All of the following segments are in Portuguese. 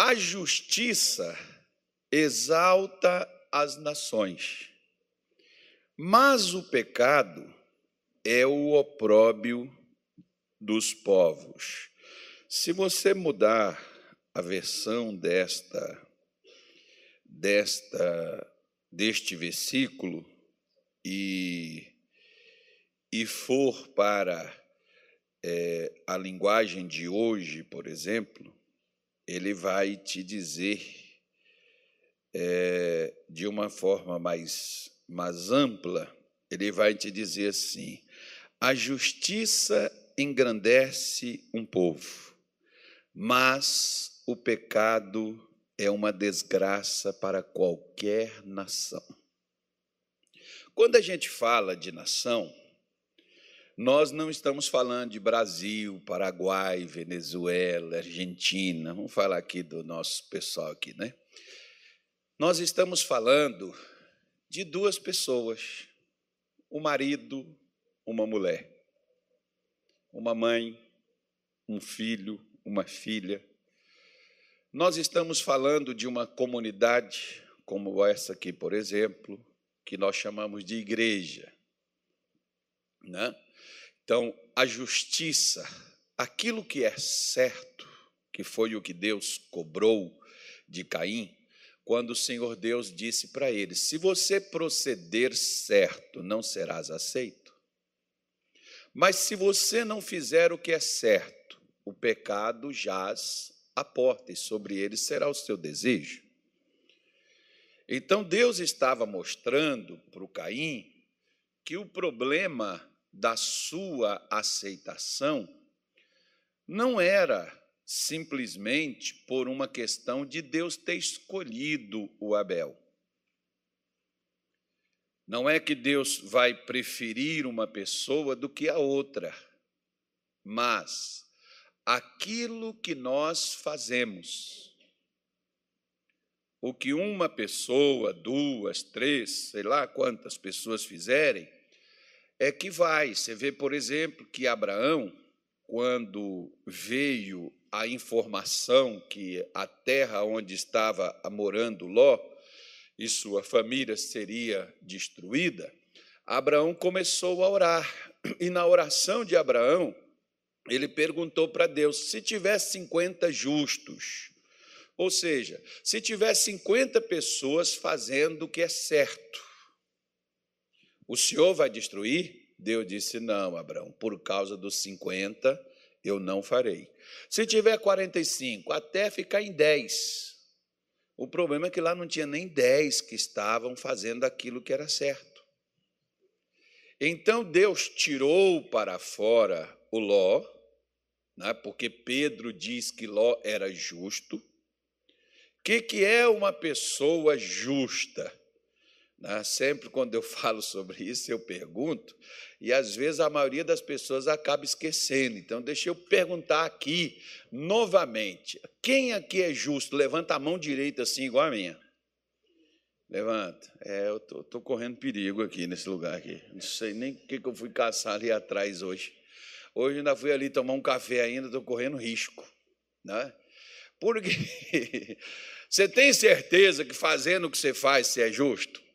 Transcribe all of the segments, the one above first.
A justiça exalta as nações, mas o pecado é o opróbio dos povos. Se você mudar a versão desta desta deste versículo e e for para é, a linguagem de hoje, por exemplo, ele vai te dizer é, de uma forma mais, mais ampla, ele vai te dizer assim: a justiça engrandece um povo, mas o pecado é uma desgraça para qualquer nação. Quando a gente fala de nação, nós não estamos falando de Brasil, Paraguai, Venezuela, Argentina. Vamos falar aqui do nosso pessoal aqui, né? Nós estamos falando de duas pessoas, um marido, uma mulher, uma mãe, um filho, uma filha. Nós estamos falando de uma comunidade como essa aqui, por exemplo, que nós chamamos de igreja, né? Então, a justiça, aquilo que é certo, que foi o que Deus cobrou de Caim, quando o Senhor Deus disse para ele: Se você proceder certo, não serás aceito. Mas se você não fizer o que é certo, o pecado jaz à porta e sobre ele será o seu desejo. Então Deus estava mostrando para o Caim que o problema da sua aceitação não era simplesmente por uma questão de Deus ter escolhido o Abel. Não é que Deus vai preferir uma pessoa do que a outra, mas aquilo que nós fazemos, o que uma pessoa, duas, três, sei lá quantas pessoas fizerem, é que vai. Você vê, por exemplo, que Abraão, quando veio a informação que a terra onde estava morando Ló e sua família seria destruída, Abraão começou a orar. E na oração de Abraão, ele perguntou para Deus: se tivesse 50 justos, ou seja, se tivesse 50 pessoas fazendo o que é certo, o Senhor vai destruir? Deus disse: Não, Abraão, por causa dos 50 eu não farei. Se tiver 45, até ficar em 10. O problema é que lá não tinha nem 10 que estavam fazendo aquilo que era certo. Então Deus tirou para fora o Ló, né, porque Pedro diz que Ló era justo. O que, que é uma pessoa justa? Né? Sempre quando eu falo sobre isso, eu pergunto, e às vezes a maioria das pessoas acaba esquecendo. Então, deixa eu perguntar aqui novamente: quem aqui é justo? Levanta a mão direita assim, igual a minha. Levanta. É, eu estou correndo perigo aqui nesse lugar aqui. Não sei nem o que, que eu fui caçar ali atrás hoje. Hoje ainda fui ali tomar um café ainda, estou correndo risco. Né? Porque você tem certeza que fazendo o que você faz, você é justo?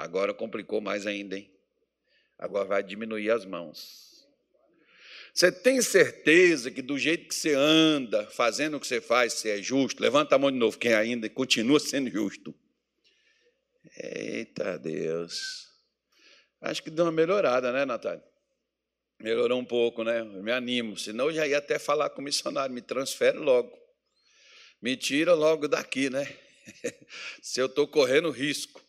Agora complicou mais ainda, hein? Agora vai diminuir as mãos. Você tem certeza que do jeito que você anda, fazendo o que você faz, você é justo? Levanta a mão de novo, quem ainda continua sendo justo. Eita Deus. Acho que deu uma melhorada, né, Natália? Melhorou um pouco, né? Eu me animo. Senão eu já ia até falar com o missionário, me transfere logo. Me tira logo daqui, né? Se eu estou correndo risco.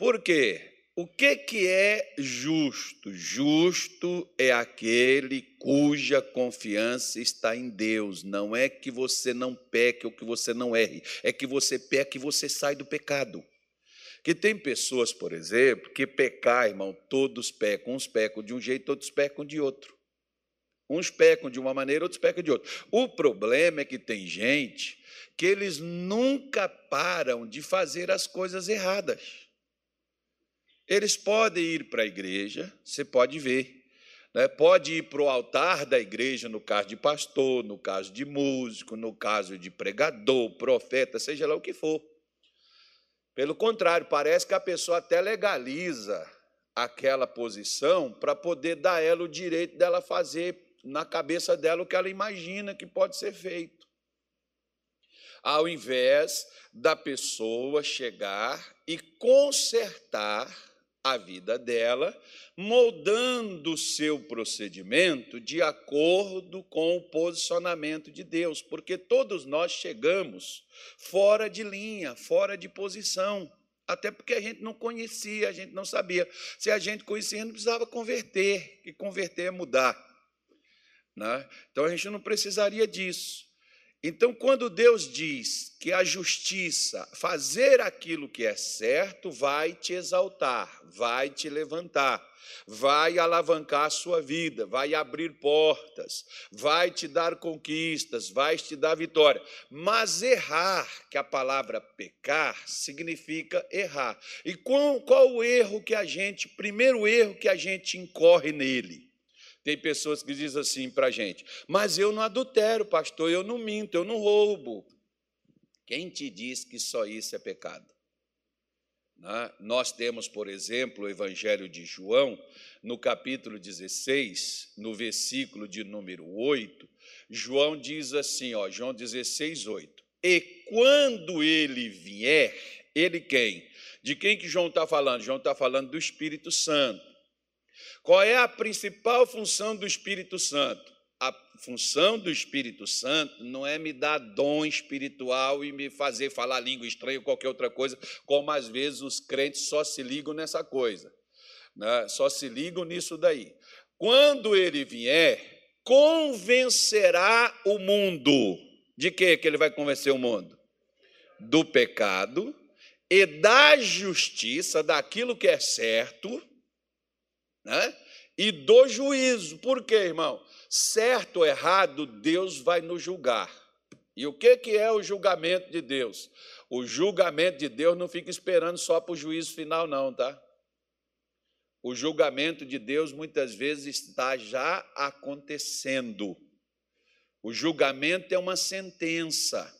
Por quê? O que, que é justo? Justo é aquele cuja confiança está em Deus. Não é que você não peque ou que você não erre, é que você peque e você sai do pecado. Que tem pessoas, por exemplo, que pecar, irmão, todos pecam. Uns pecam de um jeito, outros pecam de outro. Uns pecam de uma maneira, outros pecam de outra. O problema é que tem gente que eles nunca param de fazer as coisas erradas. Eles podem ir para a igreja, você pode ver. Né? Pode ir para o altar da igreja, no caso de pastor, no caso de músico, no caso de pregador, profeta, seja lá o que for. Pelo contrário, parece que a pessoa até legaliza aquela posição para poder dar ela o direito dela fazer na cabeça dela o que ela imagina que pode ser feito. Ao invés da pessoa chegar e consertar a vida dela, moldando o seu procedimento de acordo com o posicionamento de Deus, porque todos nós chegamos fora de linha, fora de posição, até porque a gente não conhecia, a gente não sabia. Se a gente conhecia, não precisava converter, e converter é mudar. Né? Então a gente não precisaria disso. Então, quando Deus diz que a justiça, fazer aquilo que é certo, vai te exaltar, vai te levantar, vai alavancar a sua vida, vai abrir portas, vai te dar conquistas, vai te dar vitória. Mas errar, que a palavra pecar significa errar. E qual, qual o erro que a gente, primeiro erro que a gente incorre nele? Tem pessoas que dizem assim para a gente: Mas eu não adultero, pastor, eu não minto, eu não roubo. Quem te diz que só isso é pecado? Né? Nós temos, por exemplo, o Evangelho de João, no capítulo 16, no versículo de número 8, João diz assim, ó, João 16, 8: E quando ele vier, ele quem? De quem que João está falando? João está falando do Espírito Santo. Qual é a principal função do Espírito Santo? A função do Espírito Santo não é me dar dom espiritual e me fazer falar língua estranha ou qualquer outra coisa, como às vezes os crentes só se ligam nessa coisa, né? só se ligam nisso daí. Quando ele vier, convencerá o mundo. De que que ele vai convencer o mundo? Do pecado e da justiça, daquilo que é certo né? e do juízo. Por quê, irmão? Certo ou errado, Deus vai nos julgar. E o que, que é o julgamento de Deus? O julgamento de Deus não fica esperando só para o juízo final, não, tá? O julgamento de Deus muitas vezes está já acontecendo. O julgamento é uma sentença.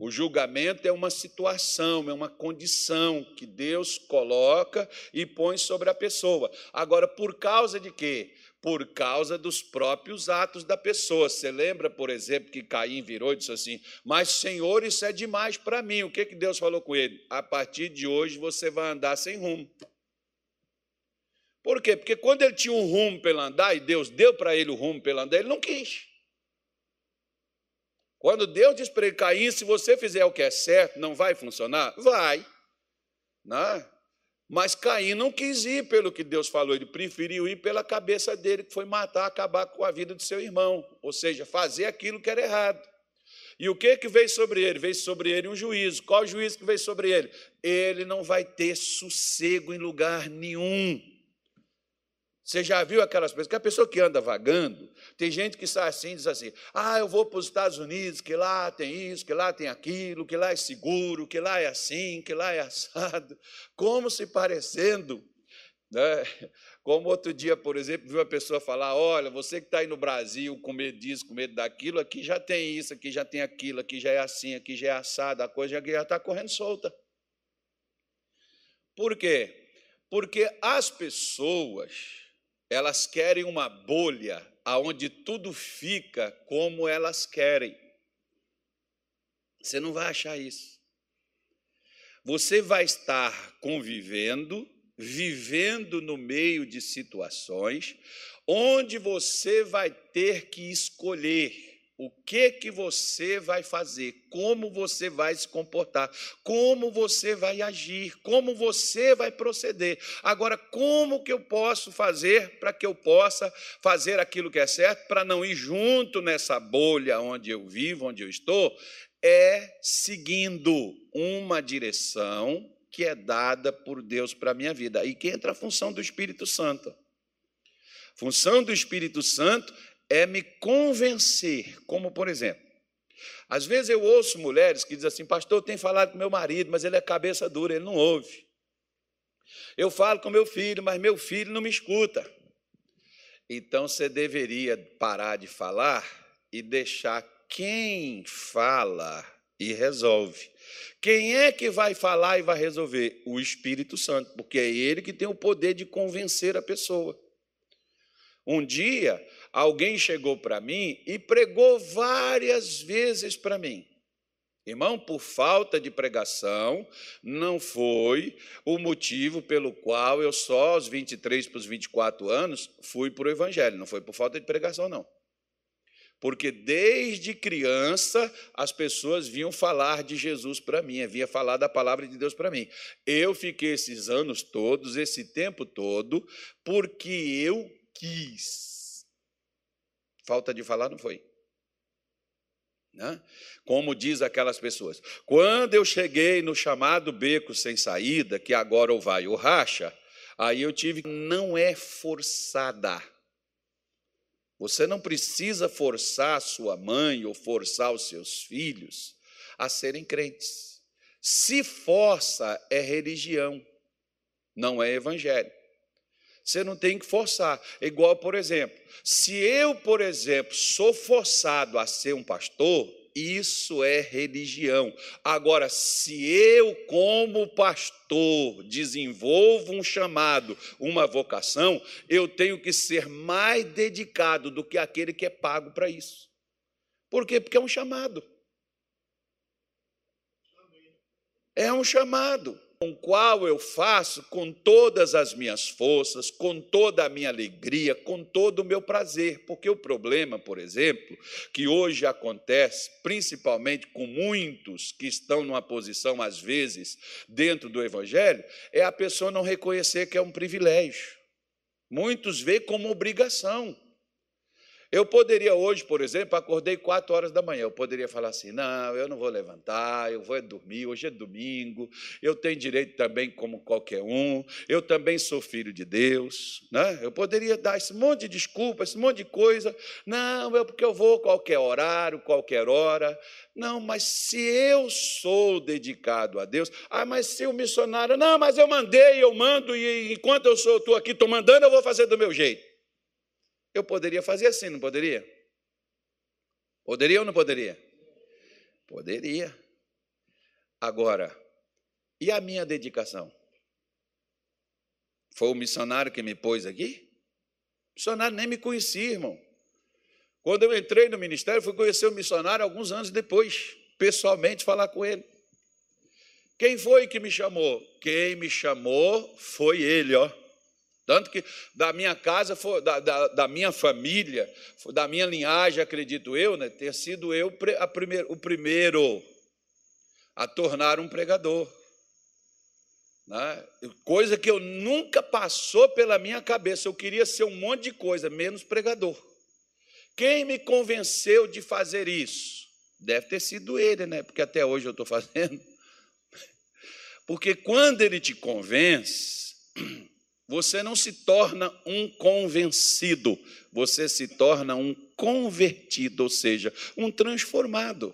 O julgamento é uma situação, é uma condição que Deus coloca e põe sobre a pessoa. Agora, por causa de quê? Por causa dos próprios atos da pessoa. Você lembra, por exemplo, que Caim virou e disse assim: Mas, Senhor, isso é demais para mim. O que, que Deus falou com ele? A partir de hoje você vai andar sem rumo. Por quê? Porque quando ele tinha um rumo pelo andar, e Deus deu para ele o rumo pelo andar, ele não quis. Quando Deus diz para ele, Caim, se você fizer o que é certo, não vai funcionar? Vai. Né? Mas Caim não quis ir pelo que Deus falou, ele preferiu ir pela cabeça dele, que foi matar, acabar com a vida de seu irmão, ou seja, fazer aquilo que era errado. E o que que veio sobre ele? Veio sobre ele um juízo. Qual juízo que veio sobre ele? Ele não vai ter sossego em lugar nenhum. Você já viu aquelas pessoas, que a pessoa que anda vagando, tem gente que sai assim, diz assim: ah, eu vou para os Estados Unidos, que lá tem isso, que lá tem aquilo, que lá é seguro, que lá é assim, que lá é assado, como se parecendo. Né? Como outro dia, por exemplo, viu uma pessoa falar: olha, você que está aí no Brasil com medo disso, com medo daquilo, aqui já tem isso, aqui já tem aquilo, aqui já é assim, aqui já é assado, a coisa já está correndo solta. Por quê? Porque as pessoas elas querem uma bolha aonde tudo fica como elas querem. Você não vai achar isso. Você vai estar convivendo, vivendo no meio de situações onde você vai ter que escolher o que que você vai fazer, como você vai se comportar, como você vai agir, como você vai proceder. Agora, como que eu posso fazer para que eu possa fazer aquilo que é certo, para não ir junto nessa bolha onde eu vivo, onde eu estou? É seguindo uma direção que é dada por Deus para a minha vida. Aí que entra a função do Espírito Santo. Função do Espírito Santo é me convencer, como por exemplo, às vezes eu ouço mulheres que dizem assim, pastor, eu tenho falado com meu marido, mas ele é cabeça dura, ele não ouve. Eu falo com meu filho, mas meu filho não me escuta. Então você deveria parar de falar e deixar quem fala e resolve. Quem é que vai falar e vai resolver? O Espírito Santo, porque é ele que tem o poder de convencer a pessoa. Um dia, alguém chegou para mim e pregou várias vezes para mim. Irmão, por falta de pregação, não foi o motivo pelo qual eu só aos 23 para os 24 anos fui para o Evangelho, não foi por falta de pregação, não. Porque desde criança as pessoas vinham falar de Jesus para mim, vinha falar da palavra de Deus para mim. Eu fiquei esses anos todos, esse tempo todo, porque eu quis. Falta de falar não foi. Né? Como diz aquelas pessoas, quando eu cheguei no chamado beco sem saída, que agora ou vai ou racha, aí eu tive, não é forçada. Você não precisa forçar a sua mãe ou forçar os seus filhos a serem crentes. Se força, é religião, não é evangelho. Você não tem que forçar. Igual, por exemplo, se eu, por exemplo, sou forçado a ser um pastor, isso é religião. Agora, se eu, como pastor, desenvolvo um chamado, uma vocação, eu tenho que ser mais dedicado do que aquele que é pago para isso. Por quê? Porque é um chamado. É um chamado com qual eu faço com todas as minhas forças, com toda a minha alegria, com todo o meu prazer. Porque o problema, por exemplo, que hoje acontece, principalmente com muitos que estão numa posição, às vezes, dentro do Evangelho, é a pessoa não reconhecer que é um privilégio. Muitos veem como obrigação. Eu poderia hoje, por exemplo, acordei quatro horas da manhã, eu poderia falar assim, não, eu não vou levantar, eu vou dormir, hoje é domingo, eu tenho direito também como qualquer um, eu também sou filho de Deus, né? eu poderia dar esse monte de desculpa, esse monte de coisa, não, é porque eu vou qualquer horário, qualquer hora, não, mas se eu sou dedicado a Deus, ah, mas se o missionário, não, mas eu mandei, eu mando, e enquanto eu estou aqui, estou mandando, eu vou fazer do meu jeito. Eu poderia fazer assim, não poderia? Poderia ou não poderia? Poderia. Agora, e a minha dedicação? Foi o missionário que me pôs aqui? O missionário nem me conhecia, irmão. Quando eu entrei no ministério, fui conhecer o missionário alguns anos depois, pessoalmente falar com ele. Quem foi que me chamou? Quem me chamou foi ele, ó. Tanto que da minha casa, da, da, da, minha família, da minha linhagem, acredito eu, né, ter sido eu primeir, o primeiro a tornar um pregador. Né? Coisa que eu nunca passou pela minha cabeça. Eu queria ser um monte de coisa, menos pregador. Quem me convenceu de fazer isso? Deve ter sido ele, né? Porque até hoje eu estou fazendo. Porque quando ele te convence, você não se torna um convencido, você se torna um convertido, ou seja, um transformado.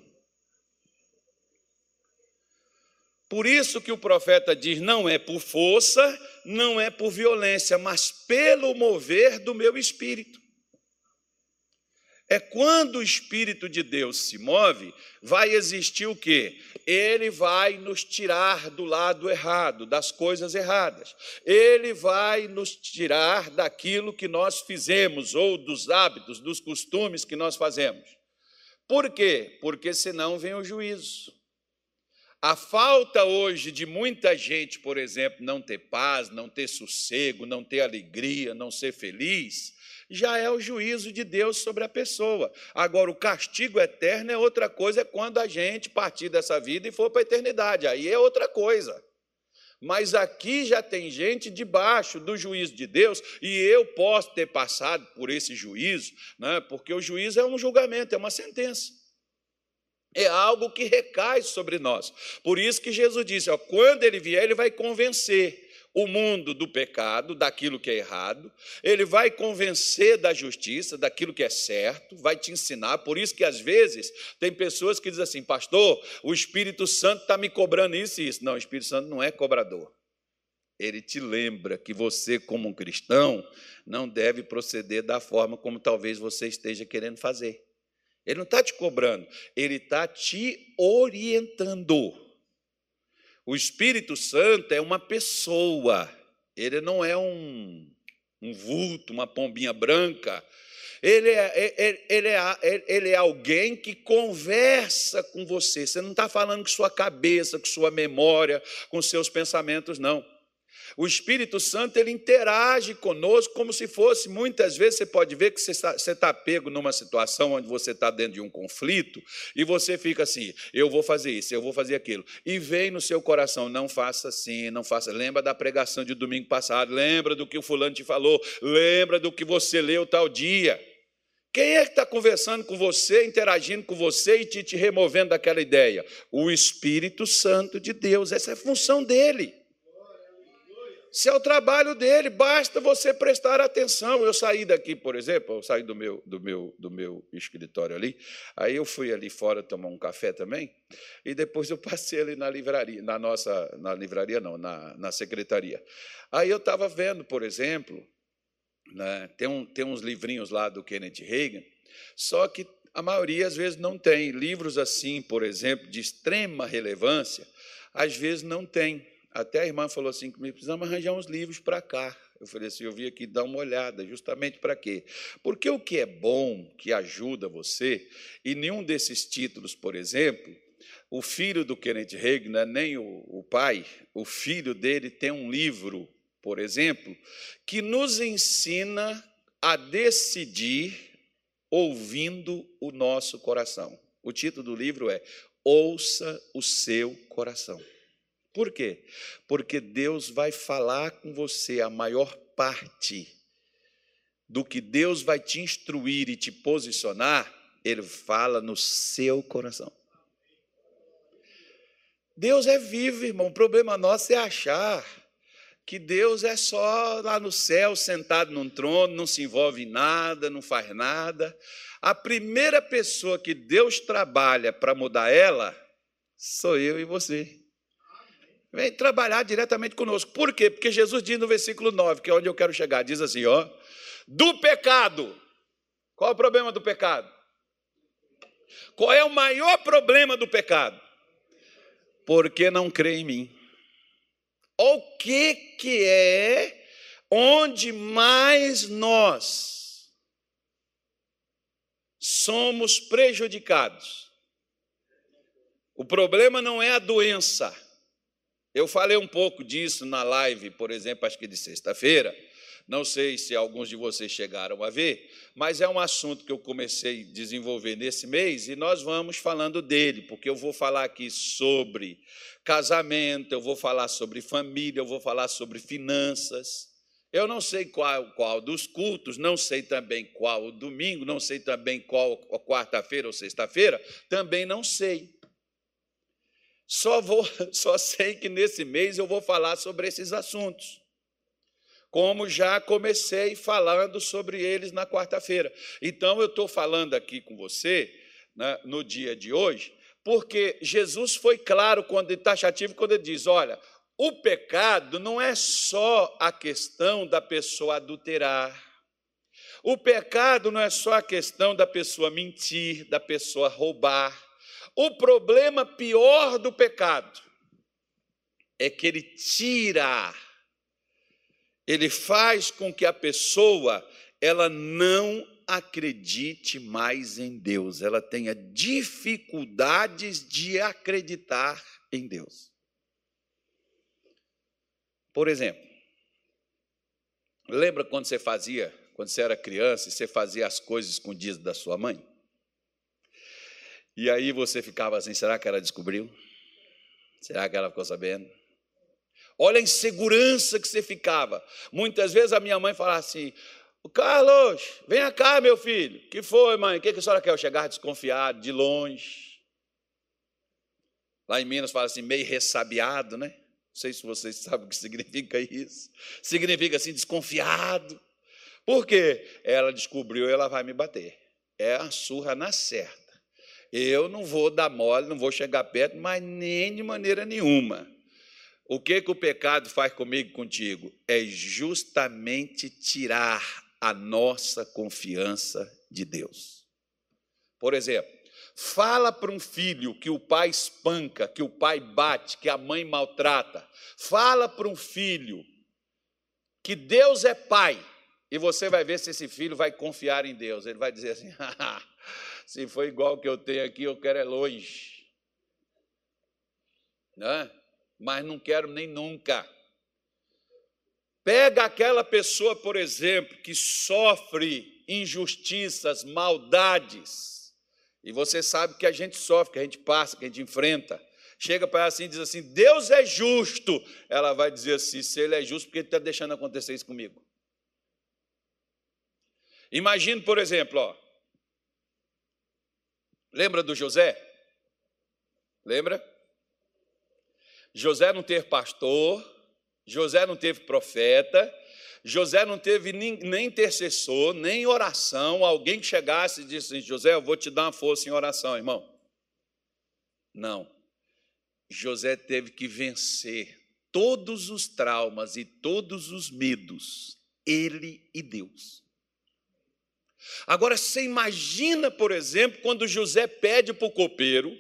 Por isso que o profeta diz: não é por força, não é por violência, mas pelo mover do meu espírito. É quando o Espírito de Deus se move, vai existir o quê? Ele vai nos tirar do lado errado, das coisas erradas. Ele vai nos tirar daquilo que nós fizemos, ou dos hábitos, dos costumes que nós fazemos. Por quê? Porque senão vem o juízo. A falta hoje de muita gente, por exemplo, não ter paz, não ter sossego, não ter alegria, não ser feliz, já é o juízo de Deus sobre a pessoa. Agora, o castigo eterno é outra coisa, é quando a gente partir dessa vida e for para a eternidade. Aí é outra coisa. Mas aqui já tem gente debaixo do juízo de Deus, e eu posso ter passado por esse juízo, né? porque o juízo é um julgamento, é uma sentença. É algo que recai sobre nós. Por isso que Jesus disse: ó, quando ele vier, ele vai convencer o mundo do pecado, daquilo que é errado, ele vai convencer da justiça, daquilo que é certo, vai te ensinar. Por isso que às vezes tem pessoas que dizem assim, pastor, o Espírito Santo está me cobrando isso e isso. Não, o Espírito Santo não é cobrador. ele te lembra que você, como um cristão, não deve proceder da forma como talvez você esteja querendo fazer. Ele não está te cobrando, ele está te orientando. O Espírito Santo é uma pessoa, ele não é um, um vulto, uma pombinha branca. Ele é, ele, ele, é, ele é alguém que conversa com você. Você não está falando com sua cabeça, com sua memória, com seus pensamentos, não. O Espírito Santo ele interage conosco como se fosse, muitas vezes você pode ver que você está, você está pego numa situação onde você está dentro de um conflito e você fica assim: eu vou fazer isso, eu vou fazer aquilo. E vem no seu coração: não faça assim, não faça. Lembra da pregação de domingo passado, lembra do que o fulano te falou, lembra do que você leu tal dia. Quem é que está conversando com você, interagindo com você e te, te removendo daquela ideia? O Espírito Santo de Deus, essa é a função dele. Se é o trabalho dele, basta você prestar atenção. Eu saí daqui, por exemplo, eu saí do meu, do meu, do meu escritório ali, aí eu fui ali fora tomar um café também, e depois eu passei ali na livraria, na nossa, na livraria não, na, na secretaria. Aí eu estava vendo, por exemplo, né, tem, um, tem uns livrinhos lá do Kenneth Reagan, só que a maioria às vezes não tem. Livros assim, por exemplo, de extrema relevância, às vezes não tem. Até a irmã falou assim: que precisamos arranjar uns livros para cá. Eu falei assim: eu vim aqui dar uma olhada, justamente para quê? Porque o que é bom, que ajuda você, e nenhum desses títulos, por exemplo, o filho do Kenneth Reagan, nem o, o pai, o filho dele tem um livro, por exemplo, que nos ensina a decidir ouvindo o nosso coração. O título do livro é Ouça o seu coração. Por quê? Porque Deus vai falar com você a maior parte do que Deus vai te instruir e te posicionar, Ele fala no seu coração. Deus é vivo, irmão. O problema nosso é achar que Deus é só lá no céu, sentado num trono, não se envolve em nada, não faz nada. A primeira pessoa que Deus trabalha para mudar ela sou eu e você. Vem trabalhar diretamente conosco. Por quê? Porque Jesus diz no versículo 9, que é onde eu quero chegar, diz assim, ó, do pecado. Qual é o problema do pecado? Qual é o maior problema do pecado? Porque não crê em mim. O que que é onde mais nós somos prejudicados? O problema não é a doença. Eu falei um pouco disso na live, por exemplo, acho que de sexta-feira. Não sei se alguns de vocês chegaram a ver, mas é um assunto que eu comecei a desenvolver nesse mês e nós vamos falando dele, porque eu vou falar aqui sobre casamento, eu vou falar sobre família, eu vou falar sobre finanças. Eu não sei qual, qual dos cultos, não sei também qual o domingo, não sei também qual quarta-feira ou sexta-feira, também não sei. Só, vou, só sei que nesse mês eu vou falar sobre esses assuntos. Como já comecei falando sobre eles na quarta-feira. Então, eu estou falando aqui com você, né, no dia de hoje, porque Jesus foi claro, quando taxativo, quando ele diz: olha, o pecado não é só a questão da pessoa adulterar. O pecado não é só a questão da pessoa mentir, da pessoa roubar. O problema pior do pecado é que ele tira, ele faz com que a pessoa ela não acredite mais em Deus, ela tenha dificuldades de acreditar em Deus. Por exemplo, lembra quando você fazia, quando você era criança, e você fazia as coisas escondidas da sua mãe? E aí você ficava assim: será que ela descobriu? Será que ela ficou sabendo? Olha a insegurança que você ficava. Muitas vezes a minha mãe falava assim: Carlos, venha cá, meu filho. que foi, mãe? O que, que a senhora quer? Eu chegar desconfiado, de longe. Lá em Minas fala assim, meio ressabiado, né? Não sei se vocês sabem o que significa isso. Significa assim, desconfiado. Por quê? Ela descobriu ela vai me bater. É a surra na certa. Eu não vou dar mole, não vou chegar perto, mas nem de maneira nenhuma. O que, que o pecado faz comigo e contigo? É justamente tirar a nossa confiança de Deus. Por exemplo, fala para um filho que o pai espanca, que o pai bate, que a mãe maltrata. Fala para um filho que Deus é pai. E você vai ver se esse filho vai confiar em Deus. Ele vai dizer assim: se for igual que eu tenho aqui, eu quero é longe. Né? Mas não quero nem nunca. Pega aquela pessoa, por exemplo, que sofre injustiças, maldades, e você sabe que a gente sofre, que a gente passa, que a gente enfrenta. Chega para ela assim e diz assim: Deus é justo. Ela vai dizer assim: se Ele é justo, por que Ele está deixando acontecer isso comigo? Imagine, por exemplo, ó, lembra do José? Lembra? José não teve pastor, José não teve profeta, José não teve nem, intercessor, nem oração, alguém que chegasse e disse assim, José, eu vou te dar uma força em oração, irmão. Não. José teve que vencer todos os traumas e todos os medos, ele e Deus. Agora, você imagina, por exemplo, quando José pede para o copeiro,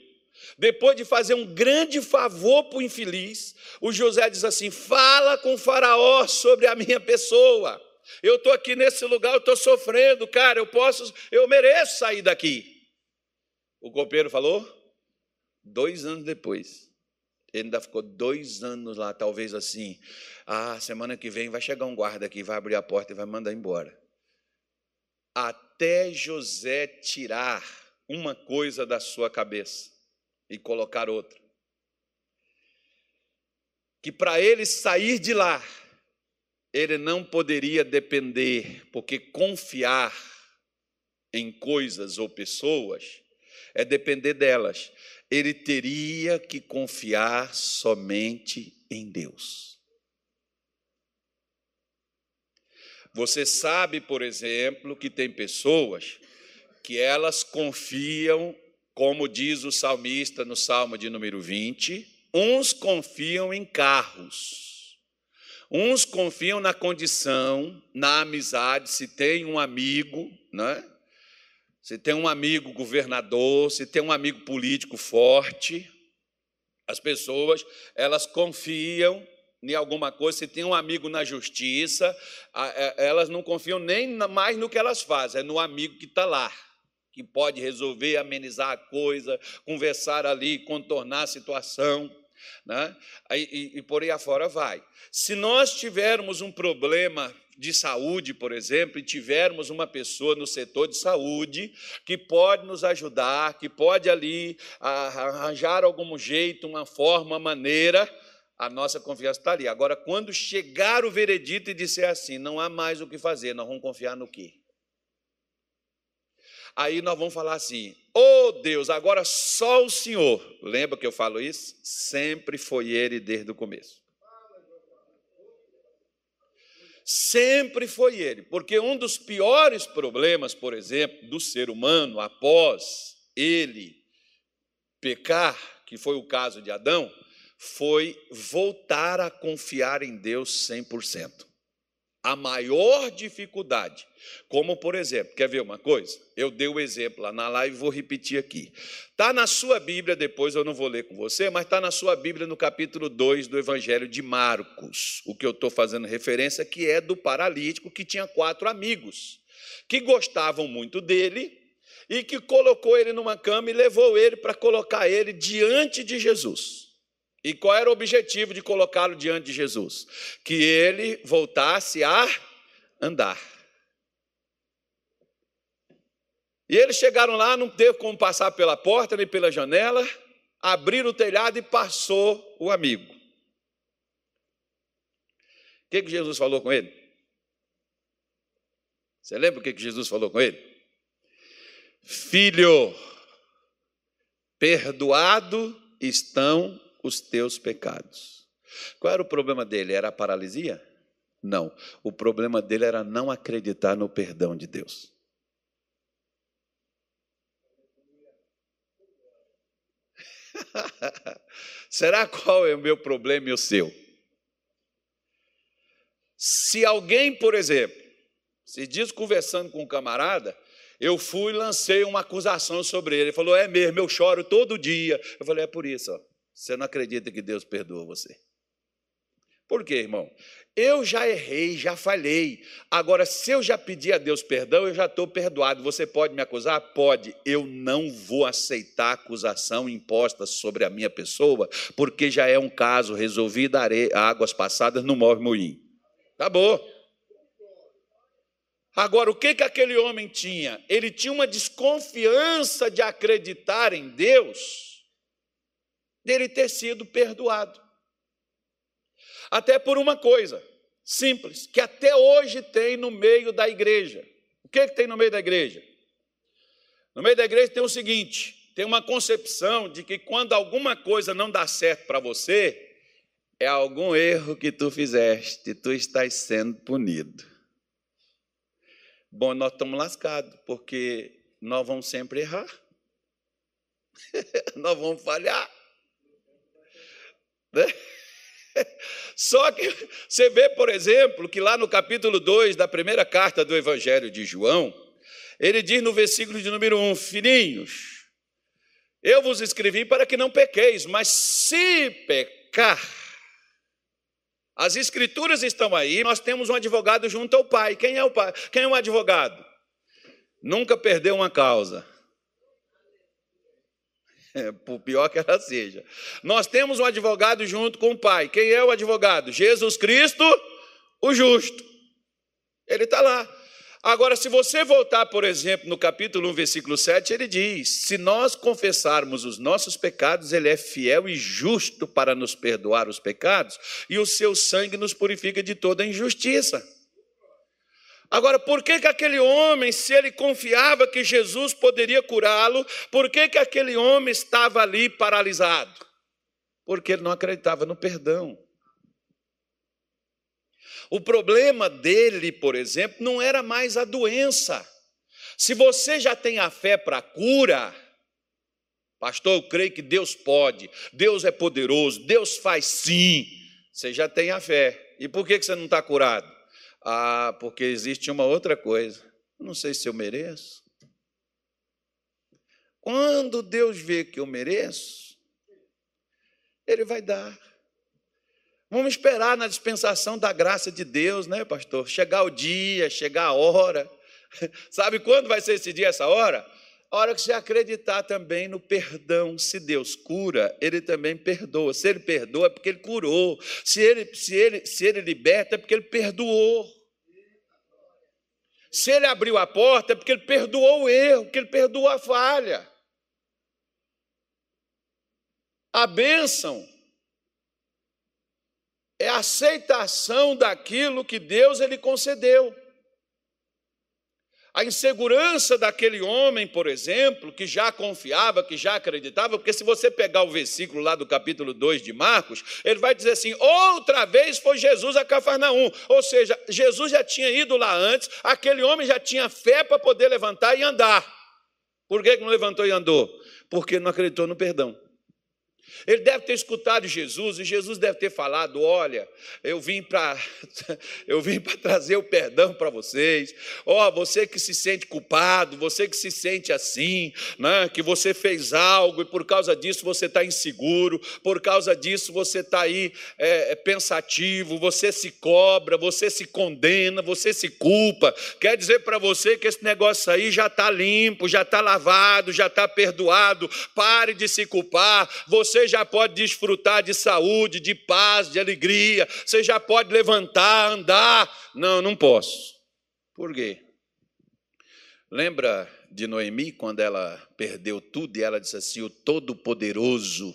depois de fazer um grande favor para o infeliz, o José diz assim: Fala com o Faraó sobre a minha pessoa. Eu estou aqui nesse lugar, eu estou sofrendo, cara, eu posso, eu mereço sair daqui. O copeiro falou? Dois anos depois. Ele ainda ficou dois anos lá, talvez assim. Ah, semana que vem vai chegar um guarda aqui, vai abrir a porta e vai mandar embora. Até José tirar uma coisa da sua cabeça e colocar outra. Que para ele sair de lá, ele não poderia depender, porque confiar em coisas ou pessoas é depender delas ele teria que confiar somente em Deus. Você sabe, por exemplo, que tem pessoas que elas confiam, como diz o salmista no Salmo de número 20, uns confiam em carros, uns confiam na condição, na amizade, se tem um amigo, né? se tem um amigo governador, se tem um amigo político forte, as pessoas, elas confiam em alguma coisa, se tem um amigo na justiça, é, elas não confiam nem mais no que elas fazem, é no amigo que está lá, que pode resolver, amenizar a coisa, conversar ali, contornar a situação. Né? E, e, e por aí afora vai. Se nós tivermos um problema de saúde, por exemplo, e tivermos uma pessoa no setor de saúde que pode nos ajudar, que pode ali arranjar algum jeito, uma forma, maneira, a nossa confiança está ali. Agora, quando chegar o veredito e disser assim, não há mais o que fazer, nós vamos confiar no quê? Aí nós vamos falar assim: oh Deus, agora só o Senhor. Lembra que eu falo isso? Sempre foi Ele desde o começo. sempre foi ele, porque um dos piores problemas, por exemplo, do ser humano após ele pecar, que foi o caso de Adão, foi voltar a confiar em Deus 100% a maior dificuldade. Como, por exemplo, quer ver uma coisa? Eu dei o exemplo lá na live, vou repetir aqui. Está na sua Bíblia, depois eu não vou ler com você, mas está na sua Bíblia no capítulo 2 do Evangelho de Marcos. O que eu estou fazendo referência que é do paralítico que tinha quatro amigos que gostavam muito dele e que colocou ele numa cama e levou ele para colocar ele diante de Jesus. E qual era o objetivo de colocá-lo diante de Jesus? Que ele voltasse a andar. E eles chegaram lá, não teve como passar pela porta nem pela janela, abriram o telhado e passou o amigo. O que, que Jesus falou com ele? Você lembra o que, que Jesus falou com ele? Filho, perdoado estão os teus pecados. Qual era o problema dele? Era a paralisia? Não. O problema dele era não acreditar no perdão de Deus. Será qual é o meu problema e o seu? Se alguém, por exemplo, se diz conversando com um camarada, eu fui e lancei uma acusação sobre ele. Ele falou: É mesmo, eu choro todo dia. Eu falei: É por isso, ó. Você não acredita que Deus perdoa você. Por quê, irmão? Eu já errei, já falhei. Agora, se eu já pedi a Deus perdão, eu já estou perdoado. Você pode me acusar? Pode. Eu não vou aceitar acusação imposta sobre a minha pessoa, porque já é um caso resolvido, águas passadas não move moinho. Acabou. Agora, o que, que aquele homem tinha? Ele tinha uma desconfiança de acreditar em Deus, dele ter sido perdoado. Até por uma coisa simples, que até hoje tem no meio da igreja. O que, que tem no meio da igreja? No meio da igreja tem o seguinte: tem uma concepção de que quando alguma coisa não dá certo para você, é algum erro que tu fizeste, tu estás sendo punido. Bom, nós estamos lascados, porque nós vamos sempre errar. nós vamos falhar. Né? Só que você vê, por exemplo, que lá no capítulo 2 da primeira carta do Evangelho de João, ele diz no versículo de número 1: Filhinhos, eu vos escrevi para que não pequeis, mas se pecar, as escrituras estão aí, nós temos um advogado junto ao Pai. Quem é o Pai? Quem é o advogado? Nunca perdeu uma causa. É, por pior que ela seja. Nós temos um advogado junto com o Pai. Quem é o advogado? Jesus Cristo, o justo. Ele está lá. Agora, se você voltar, por exemplo, no capítulo 1, versículo 7, ele diz: Se nós confessarmos os nossos pecados, ele é fiel e justo para nos perdoar os pecados, e o seu sangue nos purifica de toda injustiça. Agora, por que, que aquele homem, se ele confiava que Jesus poderia curá-lo, por que, que aquele homem estava ali paralisado? Porque ele não acreditava no perdão. O problema dele, por exemplo, não era mais a doença. Se você já tem a fé para a cura, pastor, eu creio que Deus pode, Deus é poderoso, Deus faz sim. Você já tem a fé. E por que você não está curado? Ah, porque existe uma outra coisa. Não sei se eu mereço. Quando Deus vê que eu mereço, Ele vai dar. Vamos esperar na dispensação da graça de Deus, né, pastor? Chegar o dia, chegar a hora. Sabe quando vai ser esse dia, essa hora? A hora que você acreditar também no perdão. Se Deus cura, Ele também perdoa. Se Ele perdoa, é porque Ele curou. Se Ele, se ele, se ele liberta, é porque Ele perdoou. Se Ele abriu a porta, é porque Ele perdoou o erro, porque Ele perdoou a falha. A bênção é a aceitação daquilo que Deus ele concedeu. A insegurança daquele homem, por exemplo, que já confiava, que já acreditava, porque se você pegar o versículo lá do capítulo 2 de Marcos, ele vai dizer assim: outra vez foi Jesus a Cafarnaum. Ou seja, Jesus já tinha ido lá antes, aquele homem já tinha fé para poder levantar e andar. Por que não levantou e andou? Porque não acreditou no perdão. Ele deve ter escutado Jesus e Jesus deve ter falado: Olha, eu vim para eu vim para trazer o perdão para vocês. Ó, oh, você que se sente culpado, você que se sente assim, né? Que você fez algo e por causa disso você está inseguro, por causa disso você está aí é, é, pensativo, você se cobra, você se condena, você se culpa. Quer dizer para você que esse negócio aí já está limpo, já está lavado, já está perdoado. Pare de se culpar. Você já pode desfrutar de saúde, de paz, de alegria, você já pode levantar, andar. Não, não posso. Por quê? Lembra de Noemi quando ela perdeu tudo e ela disse assim: O Todo-Poderoso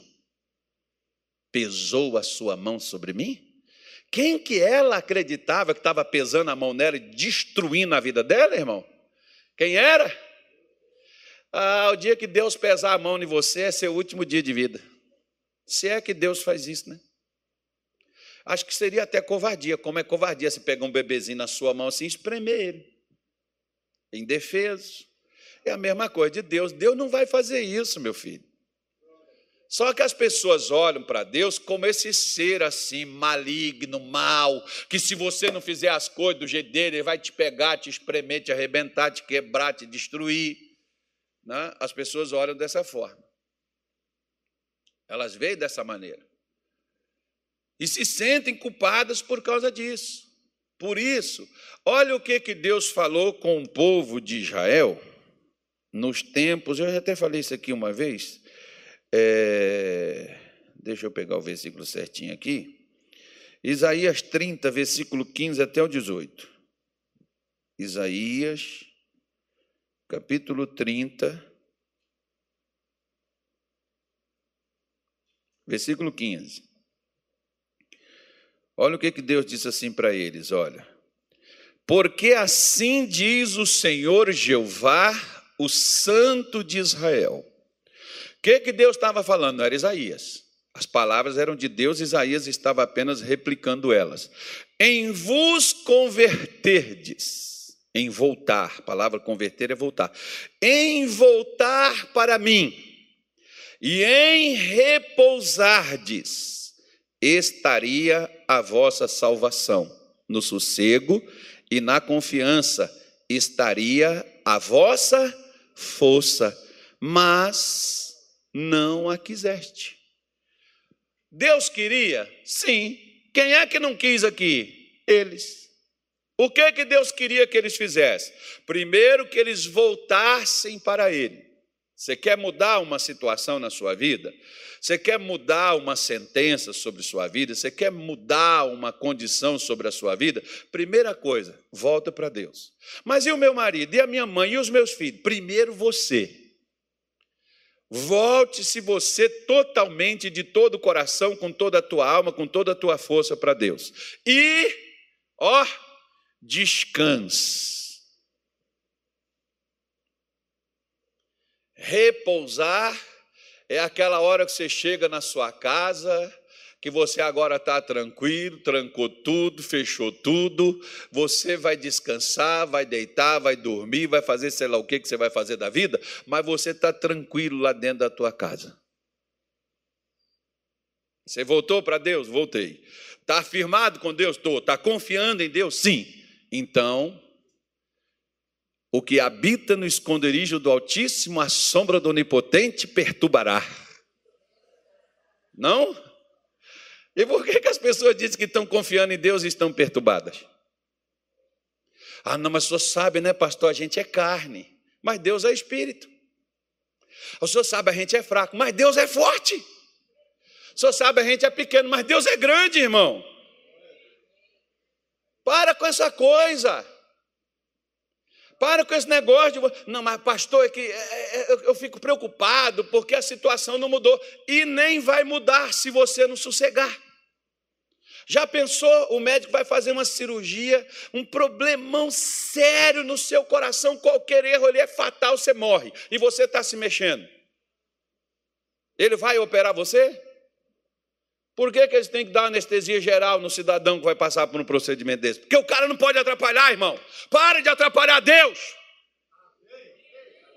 pesou a sua mão sobre mim? Quem que ela acreditava que estava pesando a mão nela e destruindo a vida dela, irmão? Quem era? Ah, o dia que Deus pesar a mão em você é seu último dia de vida. Se é que Deus faz isso, né? Acho que seria até covardia. Como é covardia você pegar um bebezinho na sua mão assim e espremer ele. Indefeso. É a mesma coisa de Deus. Deus não vai fazer isso, meu filho. Só que as pessoas olham para Deus como esse ser assim, maligno, mal, que se você não fizer as coisas do jeito dele, ele vai te pegar, te espremer, te arrebentar, te quebrar, te destruir. Né? As pessoas olham dessa forma. Elas veem dessa maneira. E se sentem culpadas por causa disso. Por isso, olha o que, que Deus falou com o povo de Israel nos tempos, eu já até falei isso aqui uma vez, é, deixa eu pegar o versículo certinho aqui. Isaías 30, versículo 15 até o 18. Isaías, capítulo 30, versículo 15. Olha o que, que Deus disse assim para eles: olha. Porque assim diz o Senhor Jeová, o Santo de Israel que, que Deus estava falando? Era Isaías. As palavras eram de Deus, Isaías estava apenas replicando elas. Em vos converterdes, em voltar, a palavra converter é voltar, em voltar para mim, e em repousardes, estaria a vossa salvação. No sossego e na confiança estaria a vossa força. Mas não a quiseste. Deus queria? Sim. Quem é que não quis aqui? Eles. O que que Deus queria que eles fizessem? Primeiro que eles voltassem para ele. Você quer mudar uma situação na sua vida? Você quer mudar uma sentença sobre sua vida? Você quer mudar uma condição sobre a sua vida? Primeira coisa, volta para Deus. Mas e o meu marido? E a minha mãe? E os meus filhos? Primeiro você. Volte-se você totalmente, de todo o coração, com toda a tua alma, com toda a tua força para Deus. E, ó, descanse. Repousar é aquela hora que você chega na sua casa, que você agora está tranquilo, trancou tudo, fechou tudo, você vai descansar, vai deitar, vai dormir, vai fazer sei lá o que, que você vai fazer da vida, mas você está tranquilo lá dentro da tua casa. Você voltou para Deus? Voltei. Está afirmado com Deus? Estou. Está confiando em Deus? Sim. Então, o que habita no esconderijo do Altíssimo, a sombra do Onipotente perturbará. Não? E por que, que as pessoas dizem que estão confiando em Deus e estão perturbadas? Ah, não, mas o senhor sabe, né, pastor? A gente é carne, mas Deus é espírito. O senhor sabe, a gente é fraco, mas Deus é forte. O senhor sabe, a gente é pequeno, mas Deus é grande, irmão. Para com essa coisa. Para com esse negócio de. Não, mas pastor, é que é, é, eu fico preocupado porque a situação não mudou. E nem vai mudar se você não sossegar. Já pensou? O médico vai fazer uma cirurgia, um problemão sério no seu coração, qualquer erro ali é fatal, você morre. E você está se mexendo. Ele vai operar você? Por que, que eles têm que dar anestesia geral no cidadão que vai passar por um procedimento desse? Porque o cara não pode atrapalhar, irmão. Para de atrapalhar Deus.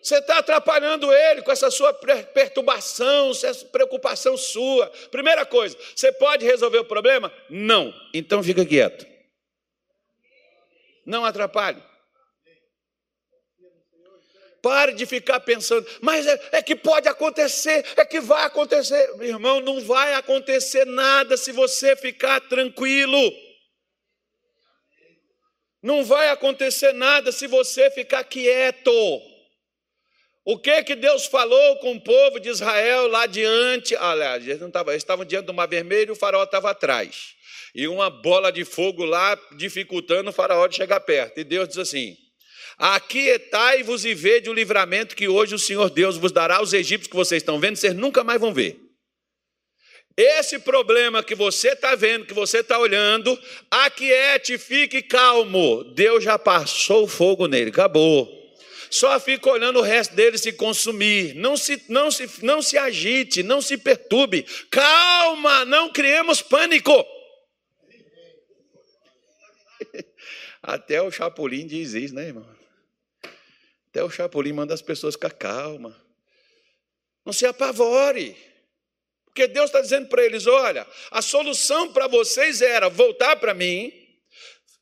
Você está atrapalhando ele com essa sua perturbação, essa preocupação sua. Primeira coisa, você pode resolver o problema? Não. Então fica quieto. Não atrapalhe. Pare de ficar pensando, mas é, é, que pode acontecer, é que vai acontecer. Meu irmão, não vai acontecer nada se você ficar tranquilo. Não vai acontecer nada se você ficar quieto. O que que Deus falou com o povo de Israel lá diante? Aliás, eles, não estavam, eles estavam diante do mar vermelho e o faraó estava atrás. E uma bola de fogo lá dificultando o faraó de chegar perto. E Deus diz assim: Aquietai-vos e vede o livramento que hoje o Senhor Deus vos dará aos egípcios que vocês estão vendo, vocês nunca mais vão ver. Esse problema que você está vendo, que você está olhando, aquiete, fique calmo. Deus já passou o fogo nele, acabou. Só fica olhando o resto dele se consumir. Não se, não se, não se agite, não se perturbe. Calma, não criemos pânico. Até o Chapolin diz isso, né, irmão? Até o Chapolin manda as pessoas ficar calma. Não se apavore. Porque Deus está dizendo para eles: olha, a solução para vocês era voltar para mim,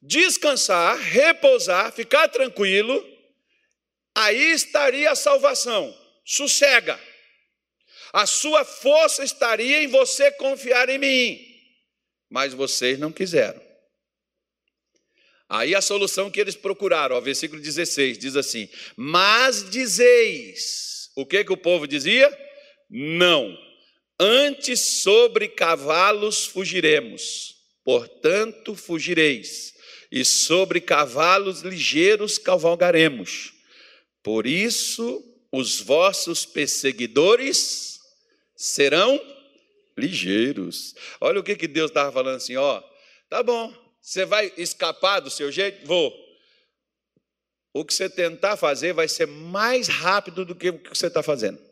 descansar, repousar, ficar tranquilo, aí estaria a salvação. Sossega. A sua força estaria em você confiar em mim. Mas vocês não quiseram. Aí a solução que eles procuraram, ó, versículo 16, diz assim: Mas dizeis, o que, que o povo dizia? Não, antes sobre cavalos fugiremos, portanto fugireis, e sobre cavalos ligeiros cavalgaremos. Por isso os vossos perseguidores serão ligeiros. Olha o que, que Deus estava falando assim, ó. Tá bom, você vai escapar do seu jeito? Vou. O que você tentar fazer vai ser mais rápido do que o que você está fazendo.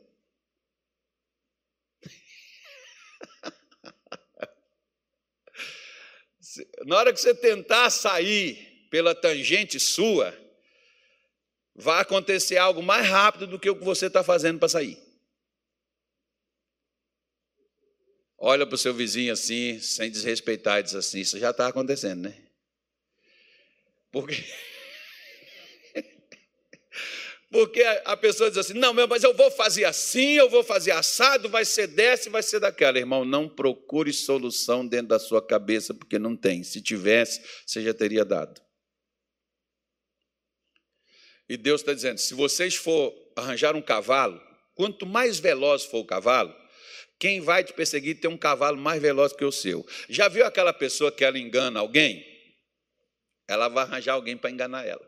Na hora que você tentar sair pela tangente sua, vai acontecer algo mais rápido do que o que você está fazendo para sair. Olha para o seu vizinho assim, sem desrespeitar, e diz assim: Isso já está acontecendo, né? Porque. Porque a pessoa diz assim: não, mas eu vou fazer assim, eu vou fazer assado, vai ser dessa, vai ser daquela. Irmão, não procure solução dentro da sua cabeça, porque não tem. Se tivesse, você já teria dado. E Deus está dizendo: se vocês for arranjar um cavalo, quanto mais veloz for o cavalo, quem vai te perseguir tem um cavalo mais veloz que o seu. Já viu aquela pessoa que ela engana alguém? Ela vai arranjar alguém para enganar ela.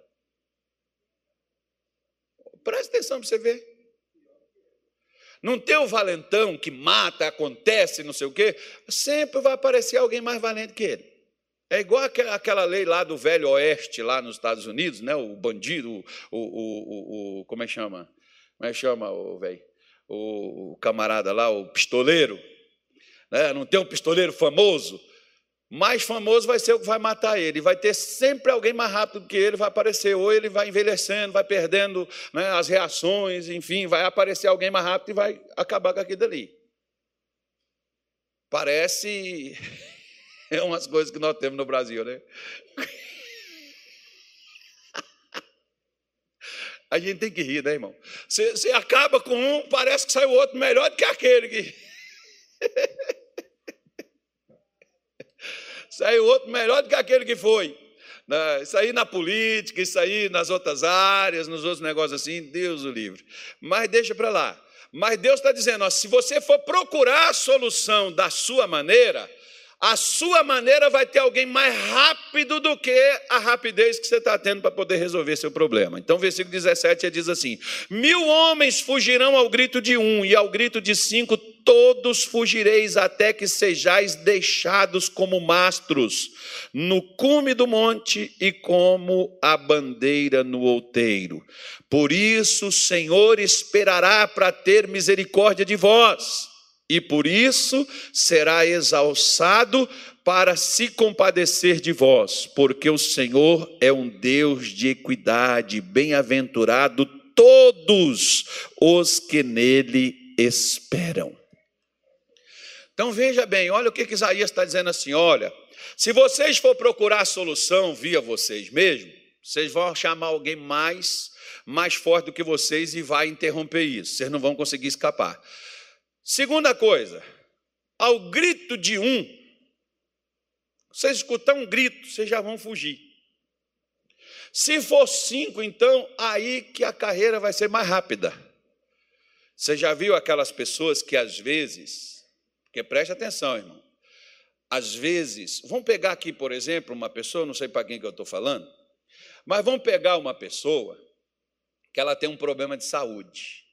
Preste atenção para você ver. Não tem o valentão que mata, acontece, não sei o quê. Sempre vai aparecer alguém mais valente que ele. É igual aquela lei lá do Velho Oeste, lá nos Estados Unidos, né? o bandido, o, o, o, o como é que chama? Como é que chama, o velho? O camarada lá, o pistoleiro, né? não tem um pistoleiro famoso, mais famoso vai ser o que vai matar ele. Vai ter sempre alguém mais rápido do que ele, vai aparecer. Ou ele vai envelhecendo, vai perdendo né, as reações, enfim, vai aparecer alguém mais rápido e vai acabar com aquilo dali. Parece é umas coisas que nós temos no Brasil, né? A gente tem que rir, né, irmão? Você, você acaba com um, parece que sai o outro melhor do que aquele que. sai o outro melhor do que aquele que foi. Isso aí na política, isso aí nas outras áreas, nos outros negócios assim, Deus o livre. Mas deixa para lá. Mas Deus está dizendo: ó, se você for procurar a solução da sua maneira, a sua maneira vai ter alguém mais rápido do que a rapidez que você está tendo para poder resolver seu problema. Então, versículo 17 diz assim: Mil homens fugirão ao grito de um, e ao grito de cinco, todos fugireis, até que sejais deixados como mastros no cume do monte e como a bandeira no outeiro. Por isso o Senhor esperará para ter misericórdia de vós e por isso será exalçado para se compadecer de vós, porque o Senhor é um Deus de equidade, bem-aventurado todos os que nele esperam. Então veja bem, olha o que, que Isaías está dizendo assim: olha, se vocês for procurar a solução via vocês mesmos, vocês vão chamar alguém mais, mais forte do que vocês e vai interromper isso, vocês não vão conseguir escapar. Segunda coisa, ao grito de um, vocês escutar um grito, vocês já vão fugir. Se for cinco, então, aí que a carreira vai ser mais rápida. Você já viu aquelas pessoas que às vezes, porque preste atenção, irmão, às vezes, vamos pegar aqui, por exemplo, uma pessoa, não sei para quem que eu estou falando, mas vamos pegar uma pessoa que ela tem um problema de saúde.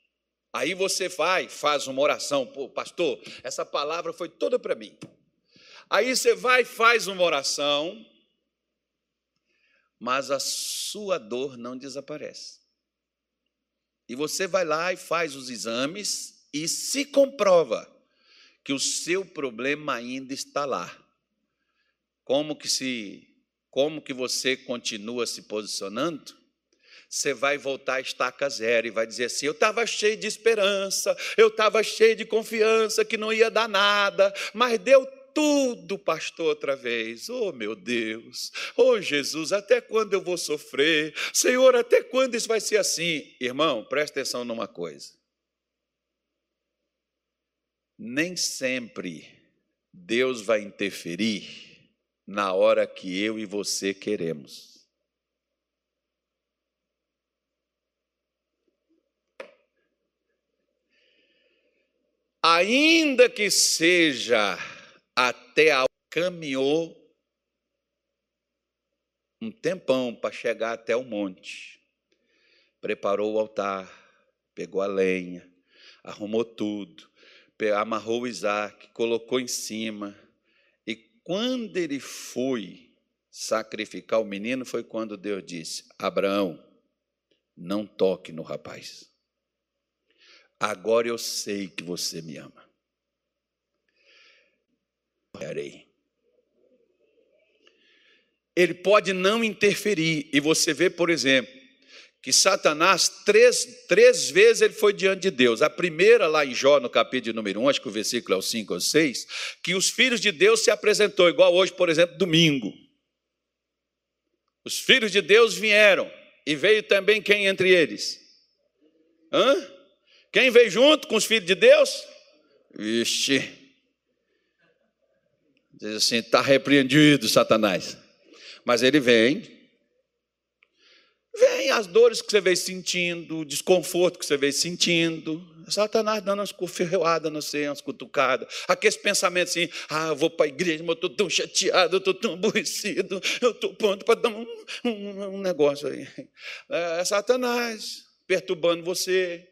Aí você vai, faz uma oração, pô, pastor, essa palavra foi toda para mim. Aí você vai, faz uma oração, mas a sua dor não desaparece. E você vai lá e faz os exames e se comprova que o seu problema ainda está lá. Como que se como que você continua se posicionando? Você vai voltar a estaca zero e vai dizer assim: eu estava cheio de esperança, eu estava cheio de confiança que não ia dar nada, mas deu tudo, pastor, outra vez. Oh, meu Deus. Oh, Jesus, até quando eu vou sofrer? Senhor, até quando isso vai ser assim? Irmão, presta atenção numa coisa. Nem sempre Deus vai interferir na hora que eu e você queremos. Ainda que seja até a caminhou um tempão para chegar até o monte. Preparou o altar, pegou a lenha, arrumou tudo, amarrou o Isaac, colocou em cima. E quando ele foi sacrificar o menino, foi quando Deus disse: Abraão, não toque no rapaz. Agora eu sei que você me ama morrerei. Ele pode não interferir, e você vê, por exemplo, que Satanás, três, três vezes ele foi diante de Deus. A primeira, lá em Jó, no capítulo número 1, acho que o versículo é o 5 ou 6, que os filhos de Deus se apresentou, igual hoje, por exemplo, domingo. Os filhos de Deus vieram, e veio também quem entre eles? Hã? Quem veio junto com os filhos de Deus? Vixe, Diz assim: está repreendido, Satanás. Mas ele vem, vem as dores que você vem sentindo, o desconforto que você vem sentindo. Satanás dando umas curfeadas, não sei, umas cutucadas. Aqueles pensamentos assim: ah, eu vou para a igreja, mas eu estou tão chateado, eu estou tão aborrecido, eu estou pronto para dar um, um, um negócio aí. É Satanás perturbando você,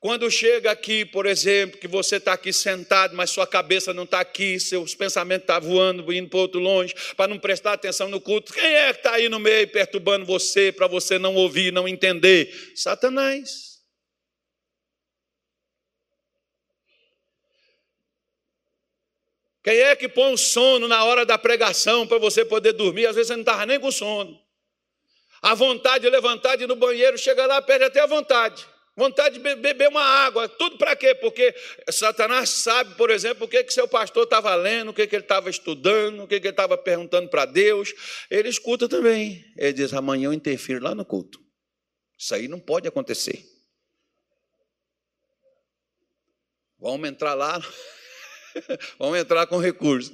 quando chega aqui, por exemplo, que você está aqui sentado, mas sua cabeça não está aqui, seus pensamentos estão tá voando, indo para outro longe, para não prestar atenção no culto, quem é que está aí no meio perturbando você, para você não ouvir, não entender? Satanás. Quem é que põe o sono na hora da pregação para você poder dormir? Às vezes você não estava nem com sono. A vontade de levantar de ir no banheiro, chega lá, perde até a vontade vontade de beber uma água, tudo para quê? Porque Satanás sabe, por exemplo, o que, que seu pastor estava lendo, o que, que ele estava estudando, o que, que ele estava perguntando para Deus. Ele escuta também. Ele diz: amanhã eu interfiro lá no culto. Isso aí não pode acontecer. Vamos entrar lá. Vamos entrar com recurso.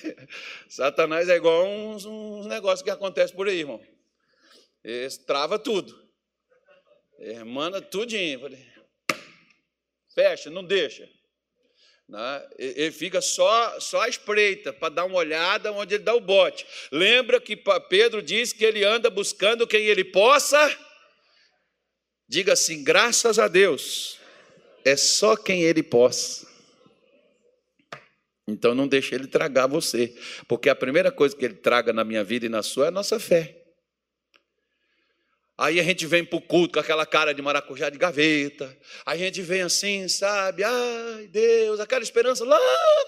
Satanás é igual uns, uns negócios que acontecem por aí, irmão. Ele trava tudo. Manda tudinho. Falei, fecha, não deixa. Né? Ele fica só, só à espreita para dar uma olhada onde ele dá o bote. Lembra que Pedro diz que ele anda buscando quem ele possa. Diga assim: graças a Deus, é só quem ele possa. Então não deixe ele tragar você, porque a primeira coisa que ele traga na minha vida e na sua é a nossa fé. Aí a gente vem para o culto com aquela cara de maracujá de gaveta. Aí a gente vem assim, sabe? Ai, Deus, aquela esperança lá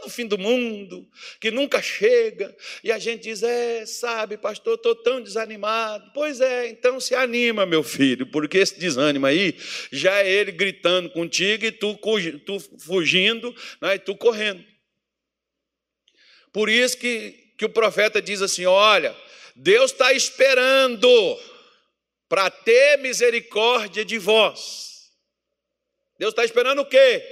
no fim do mundo, que nunca chega. E a gente diz: É, sabe, pastor, estou tão desanimado. Pois é, então se anima, meu filho, porque esse desânimo aí já é ele gritando contigo e tu, tu fugindo né, e tu correndo. Por isso que, que o profeta diz assim: Olha, Deus está esperando para ter misericórdia de vós. Deus está esperando o quê?